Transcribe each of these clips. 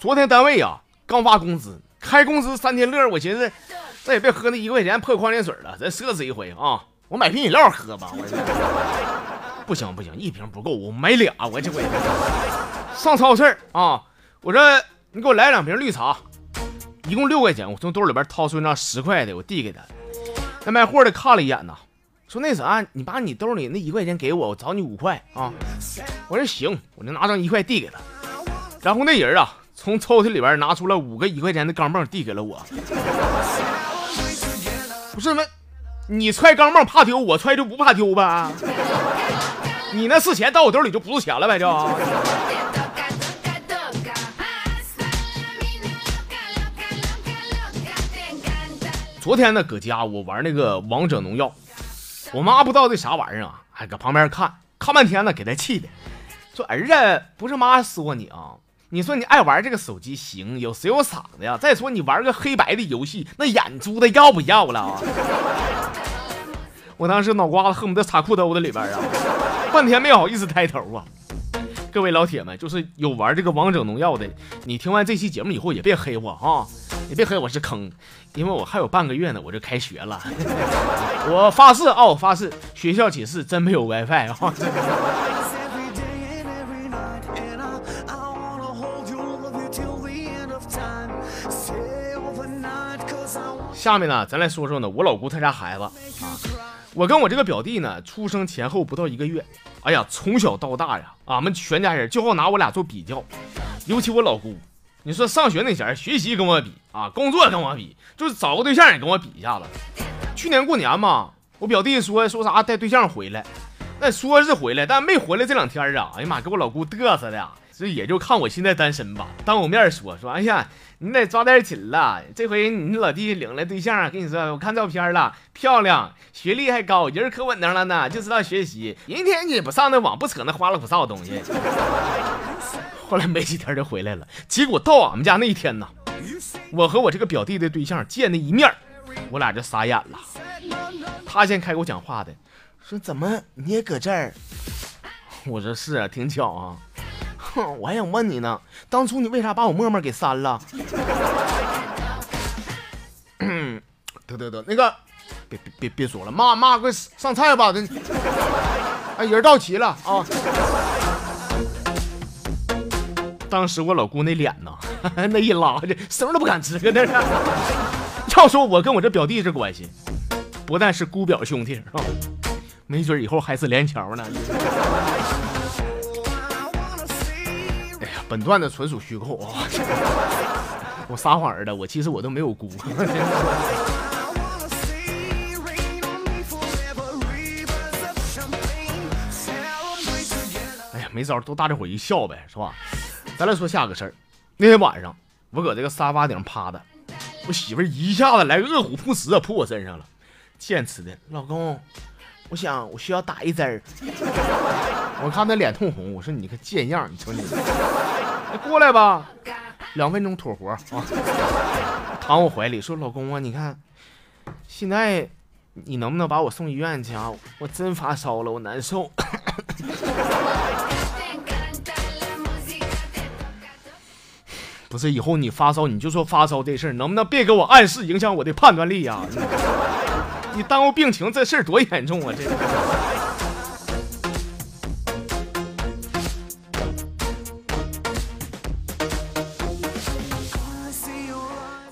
昨天单位呀刚发工资，开工资三天乐，我寻思再也别喝那一块钱破矿泉水了，咱奢侈一回啊！我买瓶饮料喝吧，我不行不行，一瓶不够，我买俩，我这回上超市啊，我说你给我来两瓶绿茶，一共六块钱，我从兜里边掏出一张十块的，我递给他。那卖货的看了一眼呐，说那啥，你把你兜里那一块钱给我，我找你五块啊。我说行，我就拿张一块递给他。然后那人啊，从抽屉里边拿出了五个一块钱的钢镚递给了我。不是们，你揣钢镚怕丢，我揣就不怕丢呗。你那是钱到我兜里就不是钱了呗，就。昨天呢，搁家我玩那个王者荣耀，我妈不知道这啥玩意儿啊，还搁旁边看看半天呢，给她气的，说儿子不是妈说你啊，你说你爱玩这个手机行，有谁有傻的呀。再说你玩个黑白的游戏，那眼珠子要不要了啊？我当时脑瓜子恨不得插裤兜子里边啊，半天没好意思抬头啊。各位老铁们，就是有玩这个王者荣耀的，你听完这期节目以后也别黑我啊。你别黑我是坑，因为我还有半个月呢，我就开学了。我发誓啊，我发誓，学校寝室真没有 WiFi 啊！下面呢，咱来说说呢，我老姑她家孩子，我跟我这个表弟呢，出生前后不到一个月，哎呀，从小到大呀，俺们全家人就好拿我俩做比较，尤其我老姑。你说上学那前，学习跟我比啊，工作跟我比，就是找个对象也跟我比一下子。去年过年嘛，我表弟说说啥带对象回来，那说是回来，但没回来这两天啊，哎呀妈，给我老姑嘚瑟的，这也就看我现在单身吧，当我面说说，哎呀，你得抓点紧了，这回你老弟领来对象，跟你说，我看照片了，漂亮，学历还高，人可稳当了呢，就知道学习，一天也不上那网，不扯那花里胡哨的东西。后来没几天就回来了，结果到俺们家那一天呢，我和我这个表弟的对象见那一面，我俩就傻眼了。他先开口讲话的，说怎么你也搁这儿？我说是啊，挺巧啊。哼，我还想问你呢，当初你为啥把我陌陌给删了？得得得，那个别别别别说了，妈妈快上菜吧，这哎人到齐了啊。当时我老姑那脸呐，那一拉这什么都不敢吱，搁 那。要说我跟我这表弟这关系，不但是姑表兄弟是吧，没准以后还是连桥呢。哎呀，本段子纯属虚构啊！我撒谎儿的，我其实我都没有姑。哎呀，没招，都大家伙一笑呗，是吧？咱来说下个事儿，那天晚上我搁这个沙发顶趴的，我媳妇一下子来个饿虎扑食啊，扑我身上了，坚持的，老公，我想我需要打一针儿。我看他脸通红，我说你个贱样，你瞅你，过来吧，两分钟妥活啊，躺我怀里说老公啊，你看现在你能不能把我送医院去啊？我真发烧了，我难受。不是，以后你发烧你就说发烧这事儿，能不能别给我暗示，影响我的判断力呀？你耽误病情这事儿多严重啊！这。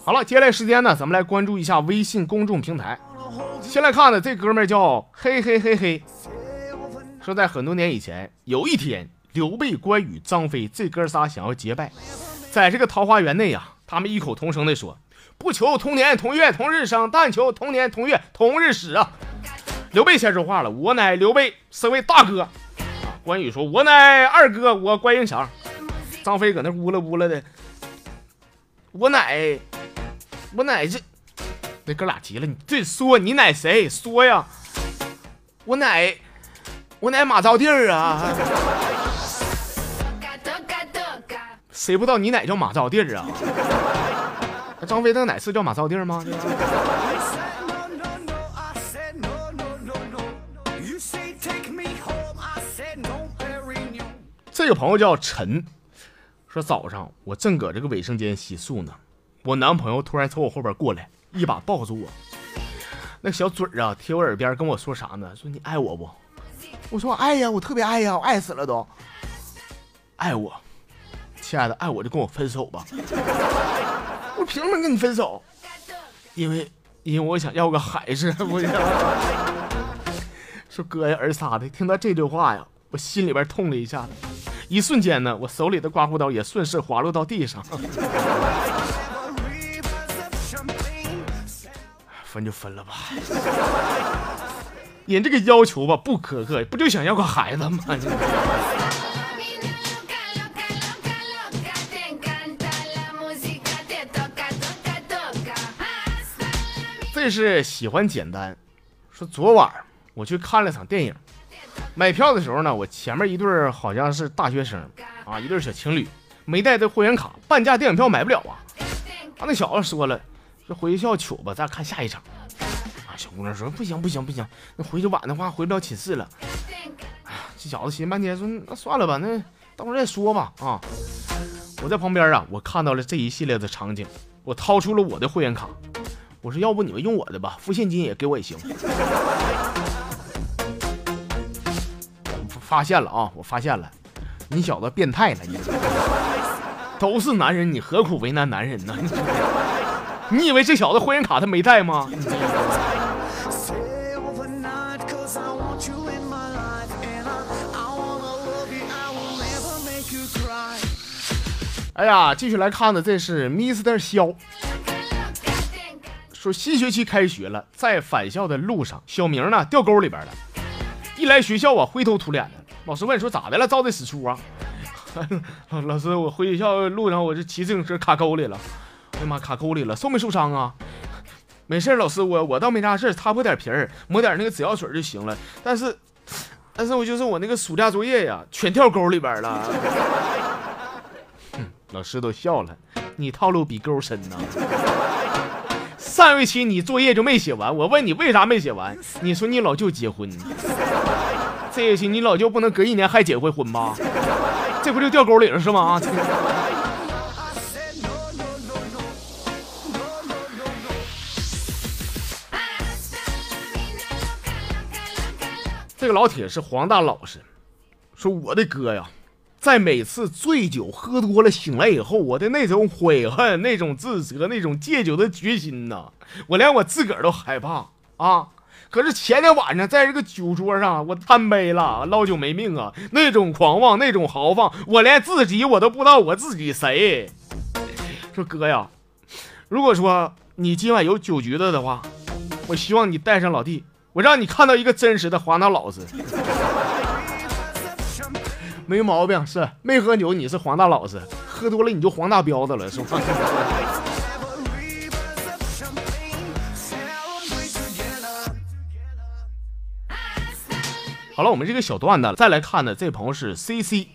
好了，接下来时间呢，咱们来关注一下微信公众平台。先来看的这哥们儿叫嘿嘿嘿嘿，说在很多年以前，有一天，刘备、关羽、张飞这哥仨想要结拜。在这个桃花源内呀，他们异口同声地说：“不求同年同月同日生，但求同年同月同日死啊！”刘备先说话了：“我乃刘备，身为大哥。”关羽说：“我乃二哥，我关云长。”张飞搁那呜了呜了的：“我乃……我乃这……那哥俩急了，你这说你乃谁？说呀！我乃……我乃马招娣儿啊！”谁不知道你奶叫马招弟儿啊？张飞那奶是叫马招弟儿吗？这个朋友叫陈，说早上我正搁这个卫生间洗漱呢，我男朋友突然从我后边过来，一把抱住我，那小嘴儿啊贴我耳边跟我说啥呢？说你爱我不？我说爱呀，我特别爱呀，我爱死了都，爱我，亲爱的，爱我就跟我分手吧。我凭什么跟你分手？因为因为我想要个孩子。我说哥呀，儿仨的，听到这句话呀，我心里边痛了一下子，一瞬间呢，我手里的刮胡刀也顺势滑落到地上。分就分了吧，人这个要求吧不苛刻，不就想要个孩子吗？这是喜欢简单，说昨晚我去看了场电影，买票的时候呢，我前面一对好像是大学生啊，一对小情侣没带这会员卡，半价电影票买不了啊。啊，那小子说了，说回学校取吧，咱看下一场。啊，小姑娘说不行不行不行，那回去晚的话回不了寝室了。哎呀，这小子寻思半天说那算了吧，那到时候再说吧。啊，我在旁边啊，我看到了这一系列的场景，我掏出了我的会员卡。我说，要不你们用我的吧，付现金也给我也行。发现了啊，我发现了，你小子变态了，你都是男人，你何苦为难男人呢？你以为这小子会员卡他没带吗？哎呀，继续来看的，这是 Mr. 肖。说新学期开学了，在返校的路上，小明呢掉沟里边了。一来学校啊，灰头土脸的。老师问说咋的了？遭的死出啊？老师，我回学校路上，我这骑自行车卡沟里了。哎呀妈，卡沟里了，受没受伤啊？没事，老师，我我倒没啥事擦破点皮儿，抹点那个止药水就行了。但是，但是我就是我那个暑假作业呀，全掉沟里边了。老师都笑了，你套路比沟深呐。上学期你作业就没写完，我问你为啥没写完，你说你老舅结婚。这学期你老舅不能隔一年还结回婚吧？这不就掉沟里了是吗？这个老铁是黄大老实，说我的哥呀。在每次醉酒喝多了醒来以后，我的那种悔恨、那种自责、那种戒酒的决心呐，我连我自个儿都害怕啊！可是前天晚上在这个酒桌上，我贪杯了，捞酒没命啊！那种狂妄、那种豪放，我连自己我都不知道我自己谁。说哥呀，如果说你今晚有酒局子的话，我希望你带上老弟，我让你看到一个真实的华纳老子。没毛病，是没喝酒，你是黄大老实；喝多了你就黄大彪子了，是吧？好了，我们这个小段子再来看呢，这朋友是 C C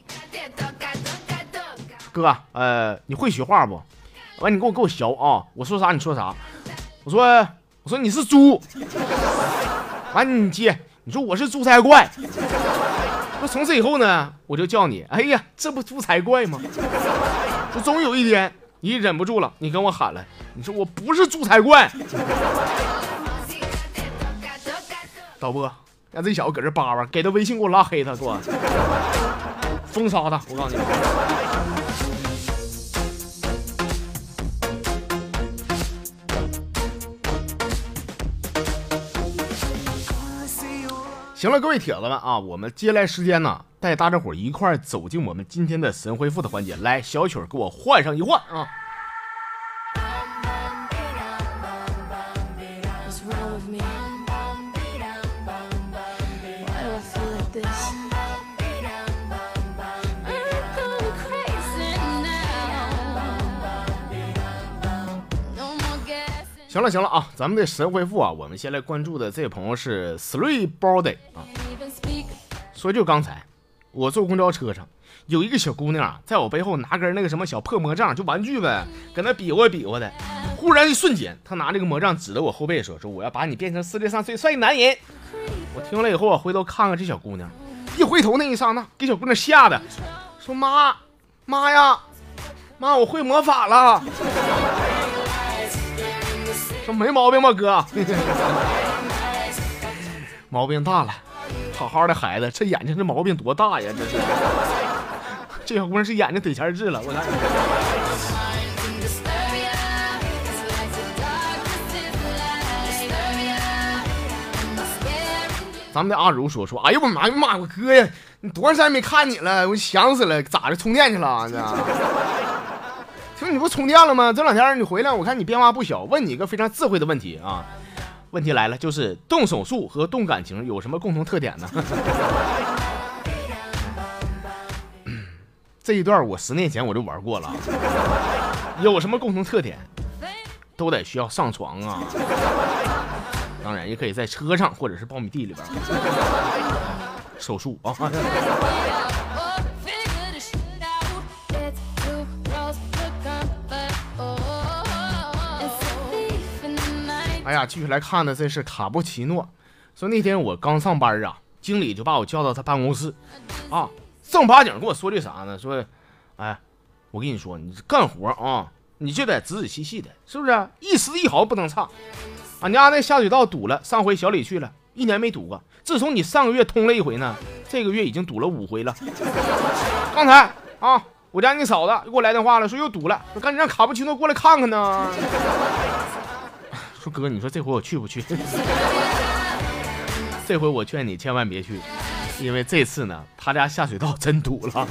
哥，呃，你会学话不？完，你给我给我学啊！我说啥你说啥？我说我说你是猪，完你接，你说我是猪才怪。那从此以后呢，我就叫你，哎呀，这不猪才怪吗？说终有一天你忍不住了，你跟我喊了，你说我不是猪才怪。导播，让这小子搁这叭叭，给他微信给我拉黑他，说封杀他，我告诉你。行了，各位铁子们啊，我们接下来时间呢，带大家伙一块走进我们今天的神回复的环节。来，小曲给我换上一换啊。行了行了啊，咱们的神回复啊，我们先来关注的这位朋友是 Three Body 啊。说就刚才，我坐公交车上，有一个小姑娘啊，在我背后拿根那个什么小破魔杖，就玩具呗，搁那比划比划的。忽然一瞬间，她拿这个魔杖指着我后背说：“说我要把你变成世界上最帅的男人。”我听了以后，我回头看看这小姑娘，一回头那一刹那，给小姑娘吓得说妈妈呀，妈我会魔法了。说没毛病吧哥，毛病大了，好好的孩子，这眼睛这毛病多大呀？这是，这小姑娘是眼睛得前痣了，我看。咱们的阿如说说，哎呦我妈呀妈，我哥呀，你多长时间没看你了？我想死了，咋的？充电去了？这你不充电了吗？这两天你回来，我看你变化不小。问你一个非常智慧的问题啊，问题来了，就是动手术和动感情有什么共同特点呢？这一段我十年前我就玩过了，有什么共同特点？都得需要上床啊。当然也可以在车上或者是苞米地里边手术啊！哎呀，继续来看的这是卡布奇诺。说那天我刚上班啊，经理就把我叫到他办公室啊，正八经跟我说句啥呢？说，哎，我跟你说，你干活啊，你就得仔仔细细的，是不是？一丝一毫不能差。俺家那下水道堵了，上回小李去了，一年没堵过。自从你上个月通了一回呢，这个月已经堵了五回了。刚才啊，我家你嫂子又给我来电话了，说又堵了，说赶紧让卡布奇诺过来看看呢。说哥，你说这回我去不去？这回我劝你千万别去，因为这次呢，他家下水道 真堵了，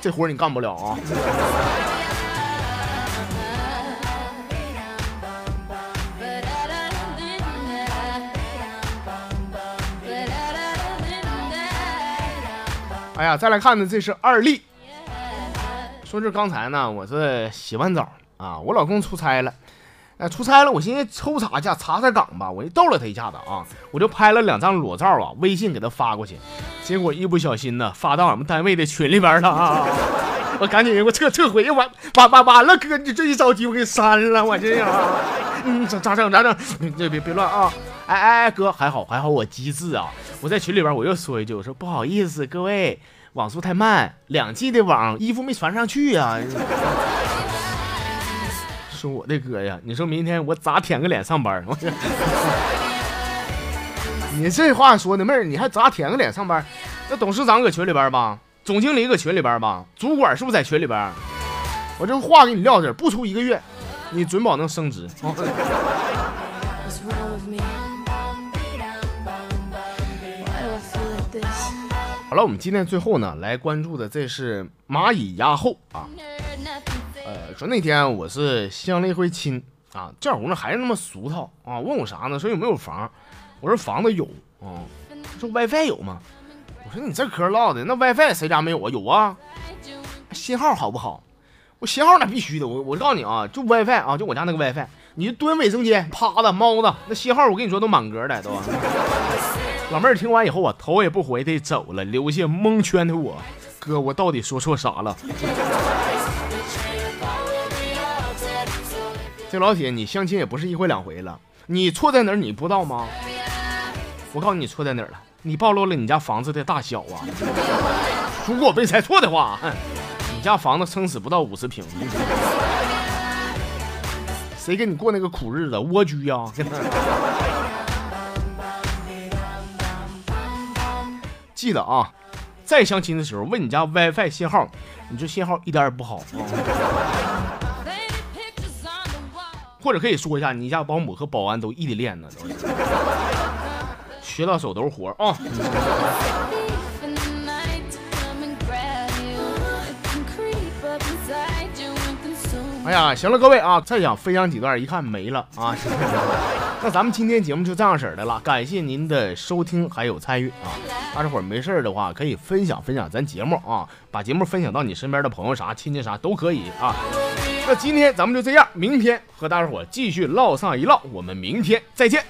这活你干不了啊。哎呀，再来看呢，这是二丽。说是刚才呢，我是洗完澡啊，我老公出差了，哎，出差了，我寻思抽查一下，查查岗吧，我就逗了他一下子啊，我就拍了两张裸照啊，微信给他发过去，结果一不小心呢，发到俺们单位的群里边了啊，我赶紧我撤撤回，完完完完了，哥，你这一着急我给删了，我这样，嗯，咋咋整咋整？别别别乱啊！哎哎，哥还好还好，我机智啊！我在群里边我又说一句，我说不好意思，各位网速太慢，两 G 的网衣服没传上去呀。说我的哥呀，你说明天我咋舔个脸上班？你这话说的妹儿，你还咋舔个脸上班？那董事长搁群里边吧，总经理搁群里边吧，主管是不是在群里边？我这话给你撂这，不出一个月，你准保能升职。好了，我们今天最后呢，来关注的这是蚂蚁压后啊。呃，说那天我是相了一回亲啊，这小姑娘还是那么俗套啊，问我啥呢？说有没有房？我说房子有啊。说 WiFi 有吗？我说你这嗑唠的，那 WiFi 谁家没有啊？有啊。信号好不好？我信号那必须的。我我告诉你啊，就 WiFi 啊，就我家那个 WiFi，你蹲卫生间趴着猫子，那信号我跟你说都满格的都。老妹儿听完以后啊，头也不回的走了，留下蒙圈的我。哥，我到底说错啥了？这老铁，你相亲也不是一回两回了，你错在哪儿？你不知道吗？我告诉你错在哪儿了，你暴露了你家房子的大小啊！如果我没猜错的话，你家房子撑死不到五十平。谁给你过那个苦日子？蜗居啊！记得啊，再相亲的时候问你家 WiFi 信号，你这信号一点也不好。或者可以说一下，你家保姆和保安都异地恋呢，都学到手都是活啊。哎呀，行了，各位啊，再想分享几段，一看没了啊。那咱们今天节目就这样式儿的了，感谢您的收听还有参与啊！大家伙儿没事儿的话可以分享分享咱节目啊，把节目分享到你身边的朋友啥亲戚啥都可以啊。那今天咱们就这样，明天和大家伙儿继续唠上一唠，我们明天再见。